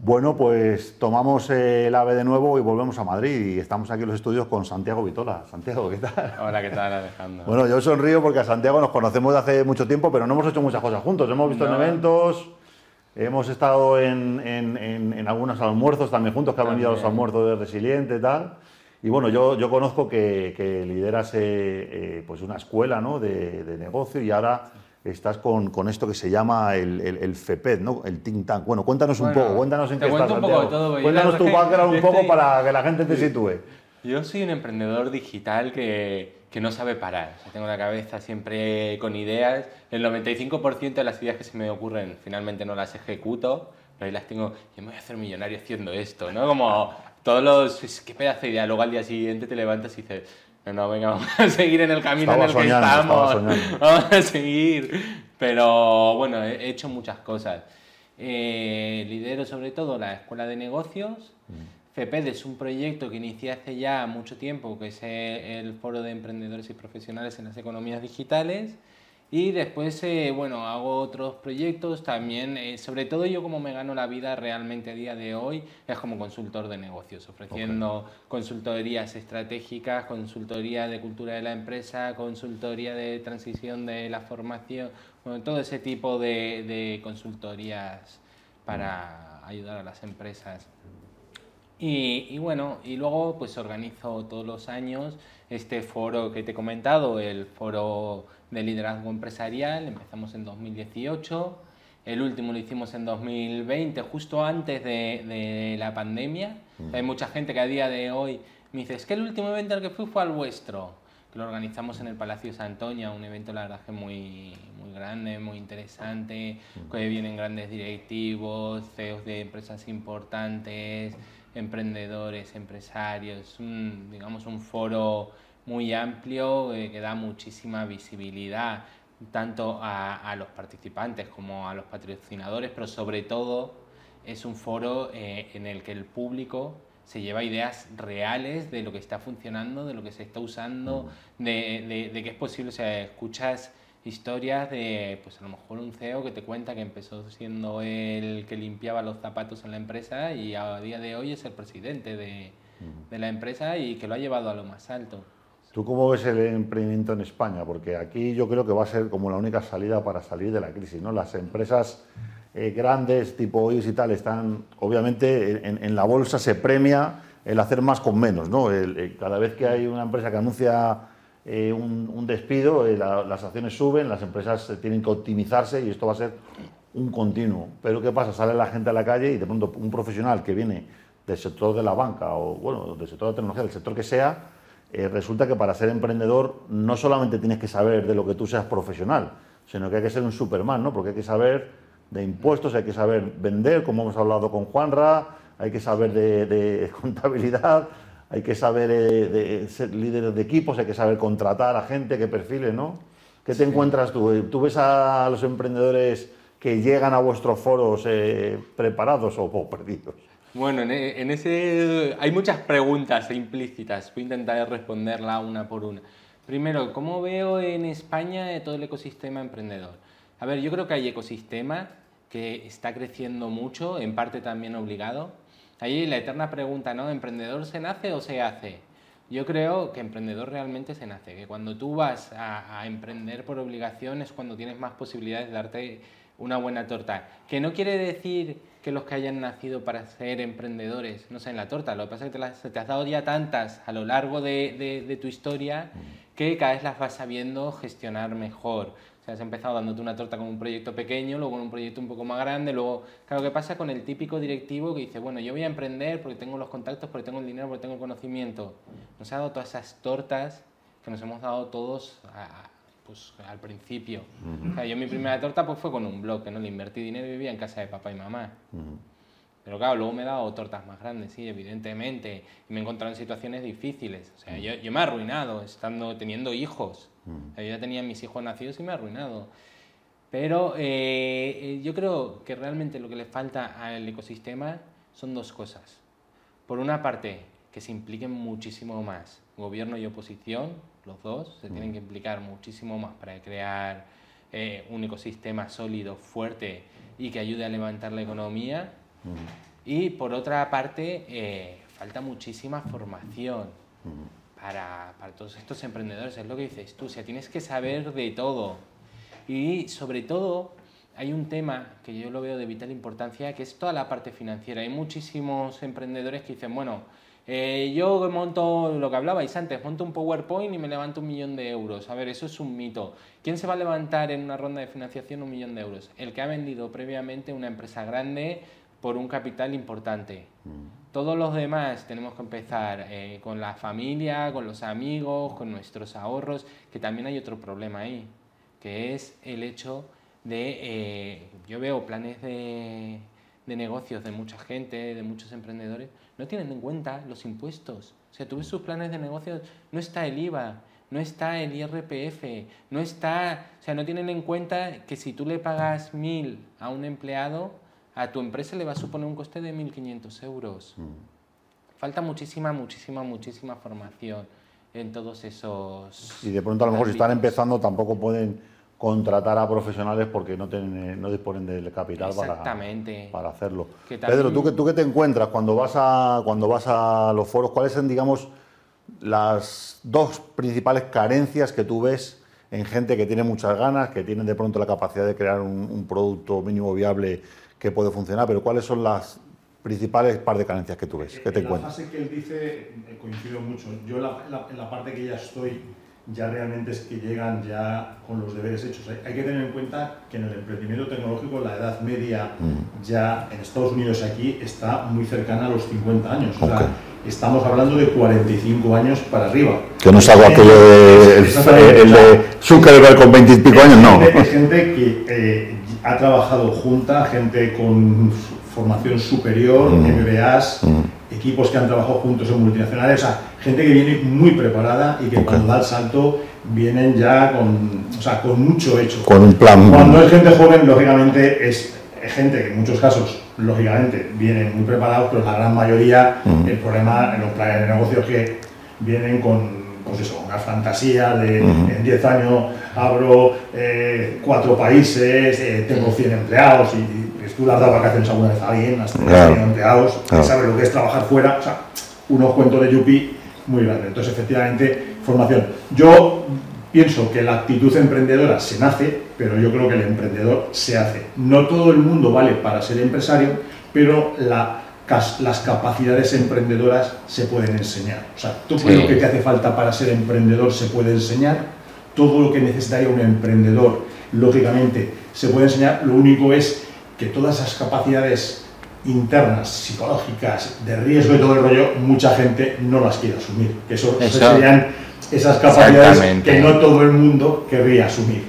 Bueno, pues tomamos el AVE de nuevo y volvemos a Madrid y estamos aquí en los estudios con Santiago Vitola. Santiago, ¿qué tal? Hola, ¿qué tal Alejandro? Bueno, yo sonrío porque a Santiago nos conocemos de hace mucho tiempo, pero no hemos hecho muchas cosas juntos. Hemos visto en eventos, hemos estado en, en, algunos almuerzos también juntos, que han venido a los almuerzos de Resiliente y tal. Y bueno, yo, yo conozco que, que lideras eh, eh, pues una escuela ¿no? de, de negocio y ahora estás con, con, esto que se llama el, el, el, FEPED, ¿no? el think tank. Bueno, cuéntanos un poco, cuéntanos en qué estás. Un poco de todo, cuéntanos tu background un poco para que la gente te sitúe. Yo soy un emprendedor digital que, que no sabe parar. O sea, tengo la cabeza siempre con ideas. El 95% de las ideas que se me ocurren finalmente no las ejecuto, pero ahí las tengo. Yo me voy a hacer millonario haciendo esto, ¿no? Como todos los. ¿Qué pedazo de idea? Luego al día siguiente te levantas y dices no, venga, vamos a seguir en el camino en el que estamos. Vamos a seguir. Pero bueno, he hecho muchas cosas. Eh, lidero sobre todo la Escuela de Negocios. Mm. FEPED es un proyecto que inicié hace ya mucho tiempo, que es el Foro de Emprendedores y Profesionales en las Economías Digitales. Y después, eh, bueno, hago otros proyectos también, eh, sobre todo yo como me gano la vida realmente a día de hoy, es como consultor de negocios, ofreciendo consultorías estratégicas, consultoría de cultura de la empresa, consultoría de transición de la formación, bueno, todo ese tipo de, de consultorías para ayudar a las empresas. Y, y, bueno, y luego pues organizo todos los años este foro que te he comentado, el foro de liderazgo empresarial, empezamos en 2018, el último lo hicimos en 2020, justo antes de, de la pandemia. Mm. Hay mucha gente que a día de hoy me dice, es que el último evento al que fui fue al vuestro, que lo organizamos en el Palacio Santoña, un evento la verdad que muy, muy grande, muy interesante, mm. que vienen grandes directivos, CEOs de empresas importantes, emprendedores, empresarios, digamos un foro muy amplio eh, que da muchísima visibilidad tanto a, los participantes como a los patrocinadores, pero sobre todo es un foro eh, en el que el público se lleva ideas reales de lo que está funcionando, de lo que se está usando, mm. de, de, que es posible, o sea, escuchas historias de, pues a lo mejor un CEO que te cuenta que empezó siendo el que limpiaba los zapatos en la empresa y a día de hoy es el presidente de, de la empresa y que lo ha llevado a lo más alto. ¿Tú cómo ves el emprendimiento en España? Porque aquí yo creo que va a ser como la única salida para salir de la crisis. ¿no? Las empresas eh, grandes, tipo OIS y tal, están, obviamente, en, la bolsa se premia el hacer más con menos. ¿no? cada vez que hay una empresa que anuncia eh, un, despido, eh, las acciones suben, las empresas tienen que optimizarse y esto va a ser un continuo. Pero ¿qué pasa? Sale la gente a la calle y de pronto un profesional que viene del sector de la banca o bueno, del sector de la tecnología, del sector que sea, eh, resulta que para ser emprendedor no solamente tienes que saber de lo que tú seas profesional, sino que hay que ser un Superman, ¿no? Porque hay que saber de impuestos, hay que saber vender, como hemos hablado con Juanra, hay que saber de, contabilidad, hay que saber eh, de, ser líder de equipos, hay que saber contratar a gente, qué perfiles, ¿no? ¿Qué te encuentras tú? ¿Tú ves a los emprendedores que llegan a vuestros foros eh, preparados o perdidos? Bueno, e, en, ese hay muchas preguntas implícitas. Voy a intentar responderla una por una. Primero, ¿cómo veo en España todo el ecosistema emprendedor? A ver, yo creo que hay ecosistema que está creciendo mucho, en parte también obligado. Ahí la eterna pregunta, ¿no? ¿Emprendedor se nace o se hace? Yo creo que emprendedor realmente se nace, que cuando tú vas a, emprender por obligación es cuando tienes más posibilidades de darte una buena torta. Que no quiere decir que los que hayan nacido para ser emprendedores no sean la torta. Lo que pasa es que te, te has dado ya tantas a lo largo de, de, tu historia que cada vez las vas sabiendo gestionar mejor. O sea, has empezado dándote una torta con un proyecto pequeño, luego con un proyecto un poco más grande, luego, claro, ¿qué pasa con el típico directivo que dice, bueno, yo voy a emprender porque tengo los contactos, porque tengo el dinero, porque tengo el conocimiento? Nos ha dado todas esas tortas que nos hemos dado todos a, pues al principio. o sea, yo mi primera torta pues fue con un blog, que no le invertí dinero y vivía en casa de papá y mamá. Pero claro, luego me he dado tortas más grandes, sí, evidentemente. Me he encontrado en situaciones difíciles. O sea, yo, yo, me he arruinado estando, teniendo hijos. yo ya tenía mis hijos nacidos y me he arruinado. Pero eh, eh, yo creo que realmente lo que le falta al ecosistema son dos cosas. Por una parte, que se impliquen muchísimo más gobierno y oposición, los dos, se tienen que implicar muchísimo más para crear eh, un ecosistema sólido, fuerte y que ayude a levantar la economía. Y por otra parte, eh, falta muchísima formación para, para, todos estos emprendedores. Es lo que dices tú, o sea, tienes que saber de todo. Y sobre todo, hay un tema que yo lo veo de vital importancia, que es toda la parte financiera. Hay muchísimos emprendedores que dicen, bueno, eh, yo monto lo que hablabais antes, monto un PowerPoint y me levanto un millón de euros. A ver, eso es un mito. ¿Quién se va a levantar en una ronda de financiación un millón de euros? El que ha vendido previamente una empresa grande por un capital importante. Mm. Todos los demás tenemos que empezar eh, con la familia, con los amigos, con nuestros ahorros, que también hay otro problema ahí, que es el hecho de, eh, yo veo planes de, de negocios de mucha gente, de muchos emprendedores, no tienen en cuenta los impuestos. O sea, tú ves sus planes de negocios, no está el IVA, no está el IRPF, no está, o sea, no tienen en cuenta que si tú le pagas mil a un empleado, a tu empresa le va a suponer un coste de 1.500 euros. Mm. Falta muchísima, muchísima, muchísima formación en todos esos... Y de pronto a lo mejor si están empezando tampoco pueden contratar a profesionales porque no, tienen, no disponen del capital para, para hacerlo. Pedro, ¿tú, ¿tú qué te encuentras cuando vas, a, cuando vas a los foros? ¿Cuáles son, digamos, las dos principales carencias que tú ves en gente que tiene muchas ganas, que tiene de pronto la capacidad de crear un, producto mínimo viable que puede funcionar, pero cuáles son las principales par de carencias que tú ves? ¿Qué te en la fase que él dice coincido mucho. Yo en la parte que ya estoy ya realmente es que llegan ya con los deberes hechos. Hay, que tener en cuenta que en el emprendimiento tecnológico la edad media mm. ya en Estados Unidos aquí está muy cercana a los 50 años. O sea, estamos hablando de 45 años para arriba. Que no es algo aquello de, el, de Zuckerberg con 20 y pico años, no. Es gente que eh, ha trabajado junta, gente con formación superior, MBAs, mm. mm. equipos que han trabajado juntos en multinacionales, o sea, gente que viene muy preparada y que cuando da el salto vienen ya con, o sea, con mucho hecho. Con un plan. Cuando es gente joven, lógicamente es gente que en muchos casos, lógicamente, vienen muy preparados, pero la gran mayoría, mm. el problema en los planes de negocio es que vienen con pues eso, una fantasía de en 10 años abro eh, cuatro países, eh, tengo 100 empleados y, tú le has dado vacaciones alguna vez a alguien, has tenido empleados, sabes lo que es trabajar fuera, o sea, unos cuentos de Yupi muy grandes. Entonces, efectivamente, formación. Yo pienso que la actitud emprendedora se nace, pero yo creo que el emprendedor se hace. No todo el mundo vale para ser empresario, pero las capacidades emprendedoras se pueden enseñar. O sea, todo lo que te hace falta para ser emprendedor se puede enseñar, todo lo que necesitaría un emprendedor, lógicamente, se puede enseñar. Lo único es que todas esas capacidades internas, psicológicas, de riesgo y todo el rollo, mucha gente no las quiere asumir. Que eso, serían esas capacidades que no todo el mundo querría asumir.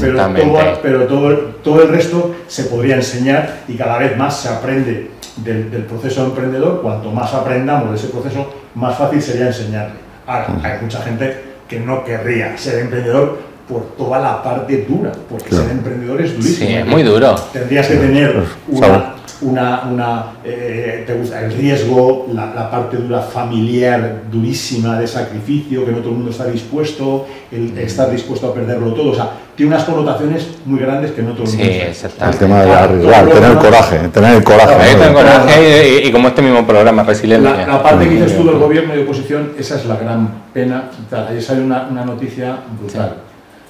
Pero, todo, pero todo, todo, el resto se podría enseñar y cada vez más se aprende del, del, proceso emprendedor. Cuanto más aprendamos de ese proceso, más fácil sería enseñarle. Ahora, hay mucha gente que no querría ser emprendedor por toda la parte dura, porque ser emprendedor es durísimo. Sí, es muy duro. Tendrías que tener una, una, una eh, te gusta el riesgo, la, la, parte dura familiar durísima de sacrificio, que no todo el mundo está dispuesto, el mm. estar dispuesto a perderlo todo. O sea, tiene unas connotaciones muy grandes que no todo el mundo sí, está. El tema de arriesgar, tener el coraje, tener el coraje. Tener coraje y, como este mismo programa, resiliencia. La, la parte que dices tú del gobierno y de oposición, esa es la gran pena. Ahí sale una, una noticia brutal.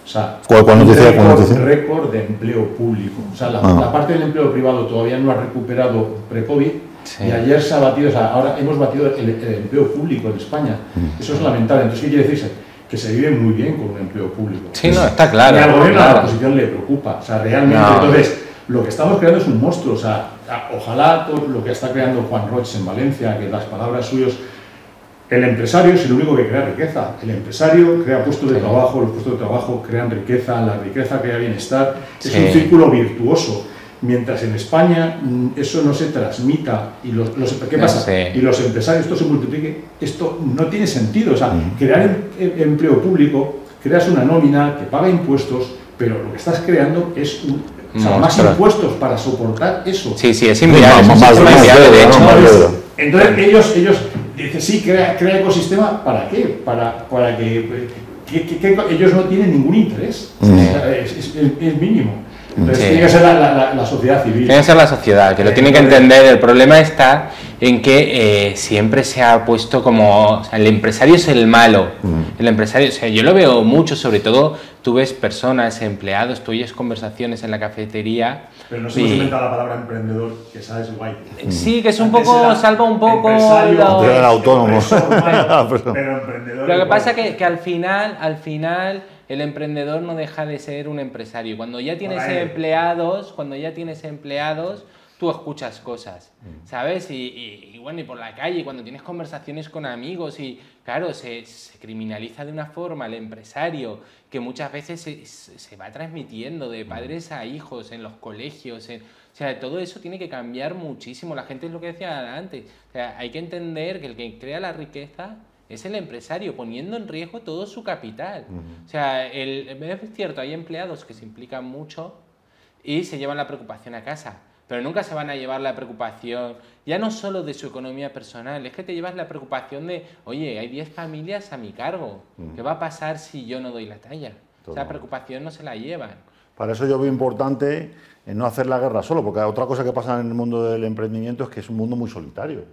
O sea, ¿Cuál, cuál noticia, récord, récord de empleo público. O sea, la, ah. la, parte del empleo privado todavía no ha recuperado pre-COVID y ayer se ha batido, o sea, ahora hemos batido el, el empleo público en España. Mm. Eso es lamentable. Entonces, ¿qué quiere decirse? Que se vive muy bien con un empleo público. Sí, no, está claro. Y al gobierno la oposición le preocupa. O sea, realmente, entonces, lo que estamos creando es un monstruo. O sea, ojalá todo lo que está creando Juan Roch en Valencia, que las palabras suyas el empresario es el único que crea riqueza. El empresario crea puestos de trabajo, los puestos de trabajo crean riqueza, la riqueza crea bienestar. Es un círculo virtuoso. Mientras en España mm, eso no se transmita y los, ¿qué pasa? Y los empresarios esto se multiplique, esto no tiene sentido. O sea, crear em, em, empleo público, creas una nómina que paga impuestos, pero lo que estás creando es un, más impuestos para soportar eso. Sí, sí, es inviable. de hecho. Entonces ellos, ellos Dice, sí, crea, crea ecosistema, ¿para qué? Para, para que, ellos no tienen ningún interés, es, es, mínimo. Entonces tiene que ser la, la- la sociedad civil. Tiene que ser la sociedad, que lo tiene que entender. El problema está en que eh, siempre se ha puesto como. o sea, el empresario es el malo. El empresario, o sea, yo lo veo mucho, sobre todo tú ves personas, empleados, tú oyes conversaciones en la cafetería. Pero nos hemos y- inventado la palabra emprendedor, que sabes guay. Sí, que es un Antes poco, salva un poco. empresario, era autónomo. empresor, Ah, pero- pero emprendedor. Lo que igual. pasa que, que al final, al final, el emprendedor no deja de ser un empresario. Cuando ya tienes empleados, cuando ya tienes empleados, tú escuchas cosas, Mm. ¿sabes? Y, y- y bueno, y por la calle, cuando tienes conversaciones con amigos y, claro, se, se criminaliza de una forma al empresario que muchas veces se, se- va transmitiendo de padres a hijos en los colegios. en- o sea, todo eso tiene que cambiar muchísimo. La gente es lo que decía antes. O sea, hay que entender que el que crea la riqueza es el empresario poniendo en riesgo todo su capital. O sea, el, es cierto, hay empleados que se implican mucho y se llevan la preocupación a casa, pero nunca se van a llevar la preocupación, ya no solo de su economía personal, es que te llevas la preocupación de, oye, hay 10 familias a mi cargo, ¿qué va a pasar si yo no doy la talla? Esa Total. preocupación no se la llevan. Para eso yo veo importante en no hacer la guerra solo, porque otra cosa que pasa en el mundo del emprendimiento es que es un mundo muy solitario.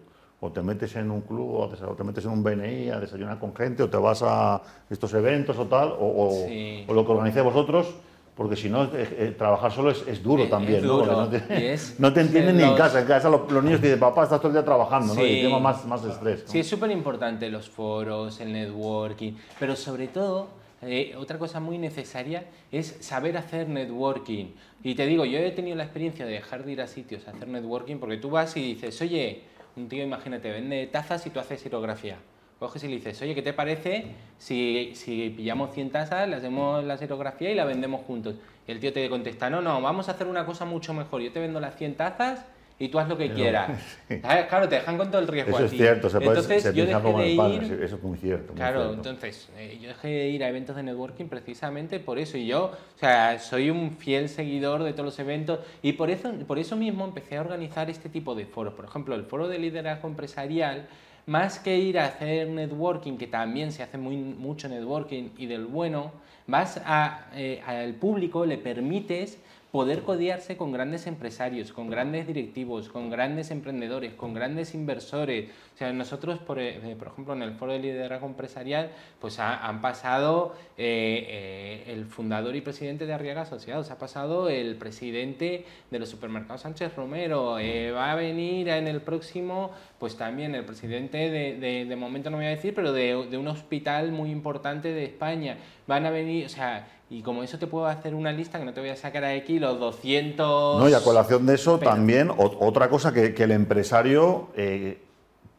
O te metes en un club, o te, metes en un BNI a desayunar con gente, o te vas a estos eventos o tal, o, o- Sí. o lo que organicéis vosotros, porque si no, eh, eh, trabajar solo es, es duro Es- también. es ¿no? Duro, no te, y es- no te entienden ni en los- casa. En casa los, los niños te dicen, papá, estás todo el día trabajando, ¿no? Y Sí. tema más, más estrés. ¿no? Sí, es súper importante los foros, el networking, pero sobre todo, eh, otra cosa muy necesaria es saber hacer networking. Y te digo, yo he tenido la experiencia de dejar de ir a sitios a hacer networking porque tú vas y dices, oye, un tío, imagínate, vende tazas y tú haces serografía. Coges y le dices, oye, ¿qué te parece si, si pillamos 100 tazas, le hacemos la serografía y la vendemos juntos? Y el tío te contesta, no, no, vamos a hacer una cosa mucho mejor. Yo te vendo las 100 tazas y tú haz lo que quieras. ¿Sabes? Claro, te dejan con todo el riesgo Eso es cierto, se, puede, Entonces, se yo dejé como de el padre, ir- eso es muy cierto. muy Claro, cierto. entonces eh, yo dejé de ir a eventos de networking precisamente por eso. Y yo, o sea, soy un fiel seguidor de todos los eventos y por eso, por eso mismo empecé a organizar este tipo de foros. Por ejemplo, el foro de liderazgo empresarial, más que ir a hacer networking, que también se hace muy, mucho networking y del bueno, vas a, eh, al público, le permites poder codearse con grandes empresarios, con grandes directivos, con grandes emprendedores, con grandes inversores. O sea, nosotros, por, eh, por ejemplo, en el foro de liderazgo empresarial, pues ha- han pasado eh, eh, el fundador y presidente de Arriaga Asociados, ha pasado el presidente de los supermercados Sánchez Romero, eh, va a venir en el próximo, pues también el presidente de, de, de momento no voy a decir, pero de, de un hospital muy importante de España. Van a venir, o sea, y como eso te puedo hacer una lista que no te voy a sacar aquí, los 200... No, y a colación de eso Pero- también ot- otra cosa que, que el empresario eh,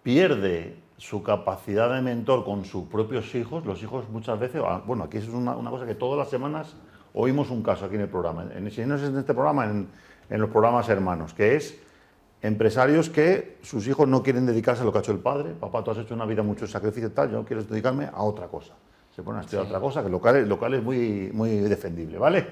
pierde su capacidad de mentor con sus propios hijos. Los hijos muchas veces, ah, bueno, aquí es una, una cosa que todas las semanas oímos un caso aquí en el programa. En, si no es en este programa, en, en los programas hermanos, que es empresarios que sus hijos no quieren dedicarse a lo que ha hecho el padre. Papá, tú has hecho una vida mucho sacrificio y tal, yo quiero dedicarme a otra cosa. Se ponen a estudiar Sí. otra cosa, que local, es- local es muy, muy defendible, ¿vale?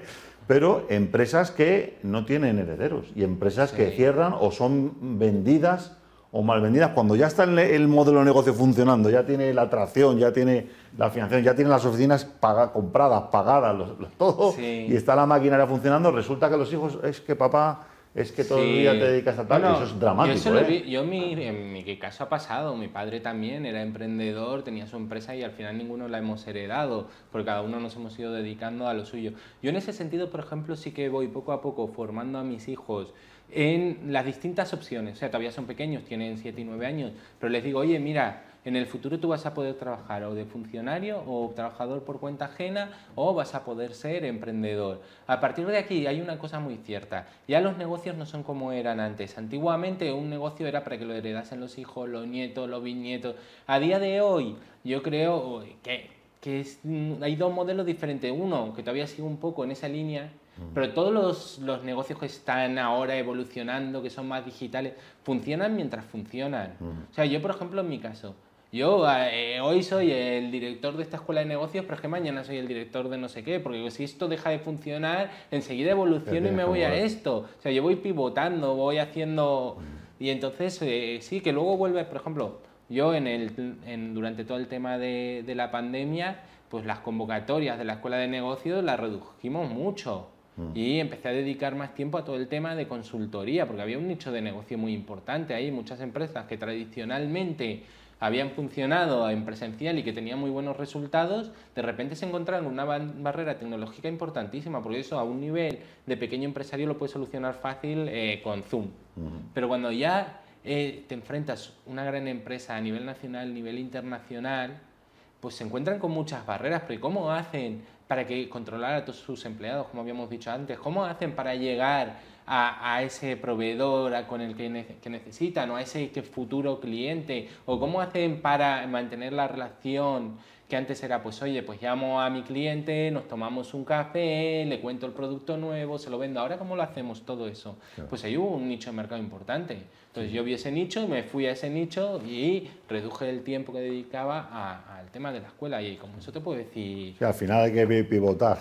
Pero empresas que no tienen herederos y empresas que cierran o son vendidas o mal vendidas cuando ya está el, el modelo de negocio funcionando, ya tiene la atracción, ya tiene la financiación, ya tiene las oficinas compradas, pagadas, los- los- todo, Sí. y está la maquinaria funcionando, resulta que los hijos, es que papá, es que todo el día te dedicas a tal, No, y eso es dramático. Yo, eso lo ¿eh? vi- yo mi, en mi caso ha pasado, mi padre también era emprendedor, tenía su empresa y al final ninguno la hemos heredado, porque cada uno nos hemos ido dedicando a lo suyo. Yo en ese sentido, por ejemplo, sí que voy poco a poco formando a mis hijos en las distintas opciones. O sea, todavía son pequeños, tienen 7 y 9 años, pero les digo, oye, mira, en el futuro tú vas a poder trabajar o de funcionario o trabajador por cuenta ajena o vas a poder ser emprendedor. A partir de aquí hay una cosa muy cierta. Ya los negocios no son como eran antes. Antiguamente un negocio era para que lo heredasen los hijos, los nietos, los bisnietos. A día de hoy yo creo que, que es- mm, hay dos modelos diferentes. Uno que todavía sigue un poco en esa línea, pero todos los, los negocios que están ahora evolucionando, que son más digitales, funcionan mientras funcionan. O sea, yo, por ejemplo, en mi caso, yo eh, hoy soy el director de esta escuela de negocios, pero es que mañana soy el director de no sé qué, porque si esto deja de funcionar, enseguida evoluciono y me voy a esto. O sea, yo voy pivotando, voy haciendo... Y entonces, eh, sí, que luego vuelve, por ejemplo, yo en el, en- durante todo el tema de, de la pandemia, pues las convocatorias de la escuela de negocios las redujimos mucho. Mm. Y empecé a dedicar más tiempo a todo el tema de consultoría, porque había un nicho de negocio muy importante ahí, muchas empresas que tradicionalmente habían funcionado en presencial y que tenían muy buenos resultados, de repente se encontraron una barrera tecnológica importantísima, porque eso a un nivel de pequeño empresario lo puedes solucionar fácil eh, con Zoom. Pero cuando ya eh, te enfrentas a una gran empresa a nivel nacional, a nivel internacional, pues se encuentran con muchas barreras, pero ¿cómo hacen para que controlar a todos sus empleados, como habíamos dicho antes? ¿Cómo hacen para llegar a, ese proveedor con el que, que, necesitan o a ese futuro cliente? ¿O cómo hacen para mantener la relación que antes era, pues oye, pues llamo a mi cliente, nos tomamos un café, le cuento el producto nuevo, se lo vendo. Ahora, ¿cómo lo hacemos todo eso? Pues ahí hubo un nicho de mercado importante. Entonces yo vi ese nicho y me fui a ese nicho y reduje el tiempo que dedicaba al tema de la escuela. Y como eso te puedo decir... Sí, al final hay que pivotar.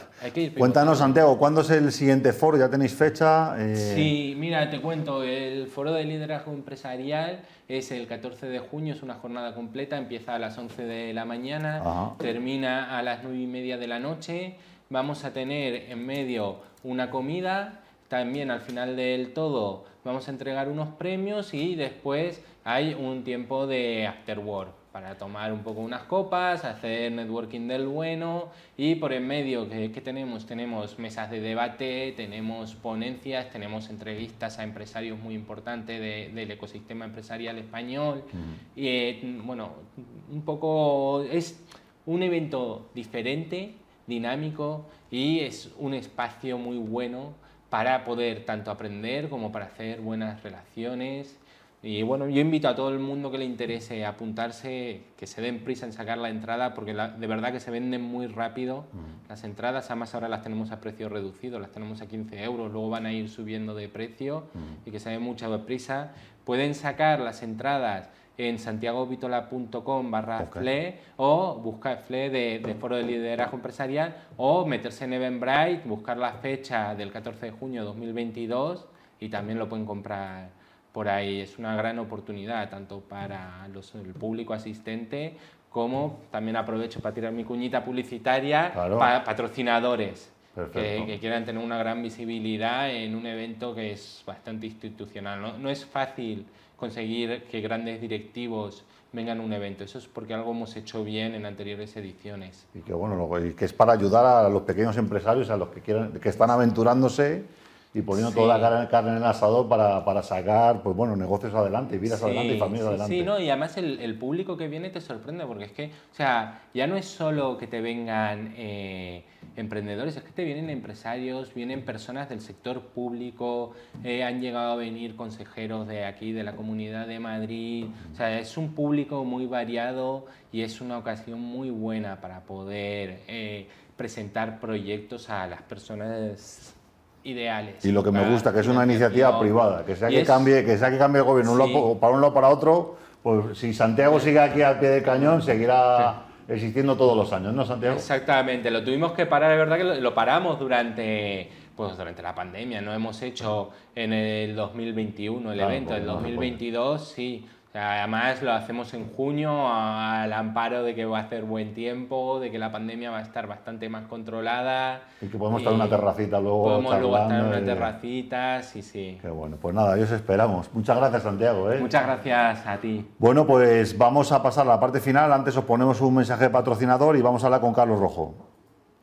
Cuéntanos, Santiago, ¿cuándo es el siguiente foro? ¿Ya tenéis fecha? Eh, sí, mira, te cuento. El foro de liderazgo empresarial es el 14 de junio, es una jornada completa, empieza a las 11 de la mañana, termina a las 9 y media de la noche. Vamos a tener en medio una comida, también al final del todo vamos a entregar unos premios y después hay un tiempo de after work para tomar un poco unas copas, hacer networking del bueno y por en medio que, tenemos tenemos mesas de debate, tenemos ponencias, tenemos entrevistas a empresarios muy importantes del ecosistema empresarial español y eh, bueno, un poco es un evento diferente, dinámico y es un espacio muy bueno para poder tanto aprender como para hacer buenas relaciones. Y bueno, yo invito a todo el mundo que le interese apuntarse, que se den prisa en sacar la entrada, porque de verdad que se venden muy rápido las entradas, además ahora las tenemos a precio reducido, las tenemos a 15 euros, luego van a ir subiendo de precio y que se den mucha prisa. Pueden sacar las entradas en santiagovitola.com barra FLE o buscar FLE de, Foro de Liderazgo Empresarial o meterse en Eventbrite, buscar la fecha del 14 de junio de 2022 y también lo pueden comprar por ahí. Es una gran oportunidad tanto para los, el público asistente como también aprovecho para tirar mi cuñita publicitaria para patrocinadores. Que, quieran tener una gran visibilidad en un evento que es bastante institucional. No, no es fácil conseguir que grandes directivos vengan a un evento. Eso es porque algo hemos hecho bien en anteriores ediciones. Y que bueno, que es para ayudar a los pequeños empresarios, a los que quieren, que están aventurándose y poniendo toda la carne en el asador para, para, sacar pues bueno, negocios adelante, vidas adelante y familias adelante. Sí, ¿no? y además el, el, público que viene te sorprende porque es que, o sea, ya no es solo que te vengan eh, emprendedores, es que te vienen empresarios, vienen personas del sector público, eh, han llegado a venir consejeros de aquí, de la Comunidad de Madrid, o sea, es un público muy variado y es una ocasión muy buena para poder eh, presentar proyectos a las personas ideales. Y lo que me gusta, que es una iniciativa privada, que sea que, cambie, que sea que cambie el gobierno para un lado para otro, pues si Santiago sigue aquí al pie del cañón, seguirá existiendo todos los años, ¿no, Santiago? Exactamente, lo tuvimos que parar, es verdad que lo, paramos durante, pues, durante la pandemia, no hemos hecho en el 2021 el evento, en el 2022 sí además lo hacemos en junio al amparo de que va a hacer buen tiempo, de que la pandemia va a estar bastante más controlada. Y que podemos estar en una terracita luego. Podemos luego estar en una terracita, sí, sí. Qué bueno, pues nada, os esperamos. Muchas gracias, Santiago. ¿eh? Muchas gracias a ti. Bueno, pues vamos a pasar a la parte final. Antes os ponemos un mensaje de patrocinador y vamos a hablar con Carlos Rojo.